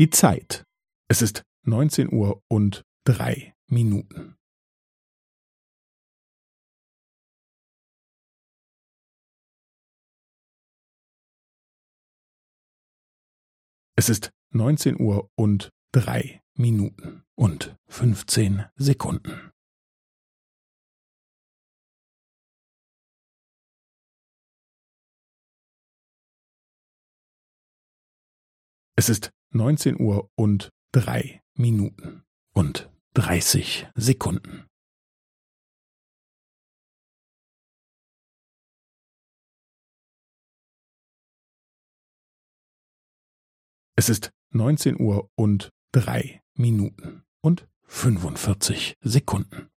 Die Zeit. Es ist neunzehn Uhr und drei Minuten. Es ist neunzehn Uhr und drei Minuten und fünfzehn Sekunden. Es ist neunzehn Uhr und drei Minuten und dreißig Sekunden. Es ist neunzehn Uhr und drei Minuten und fünfundvierzig Sekunden.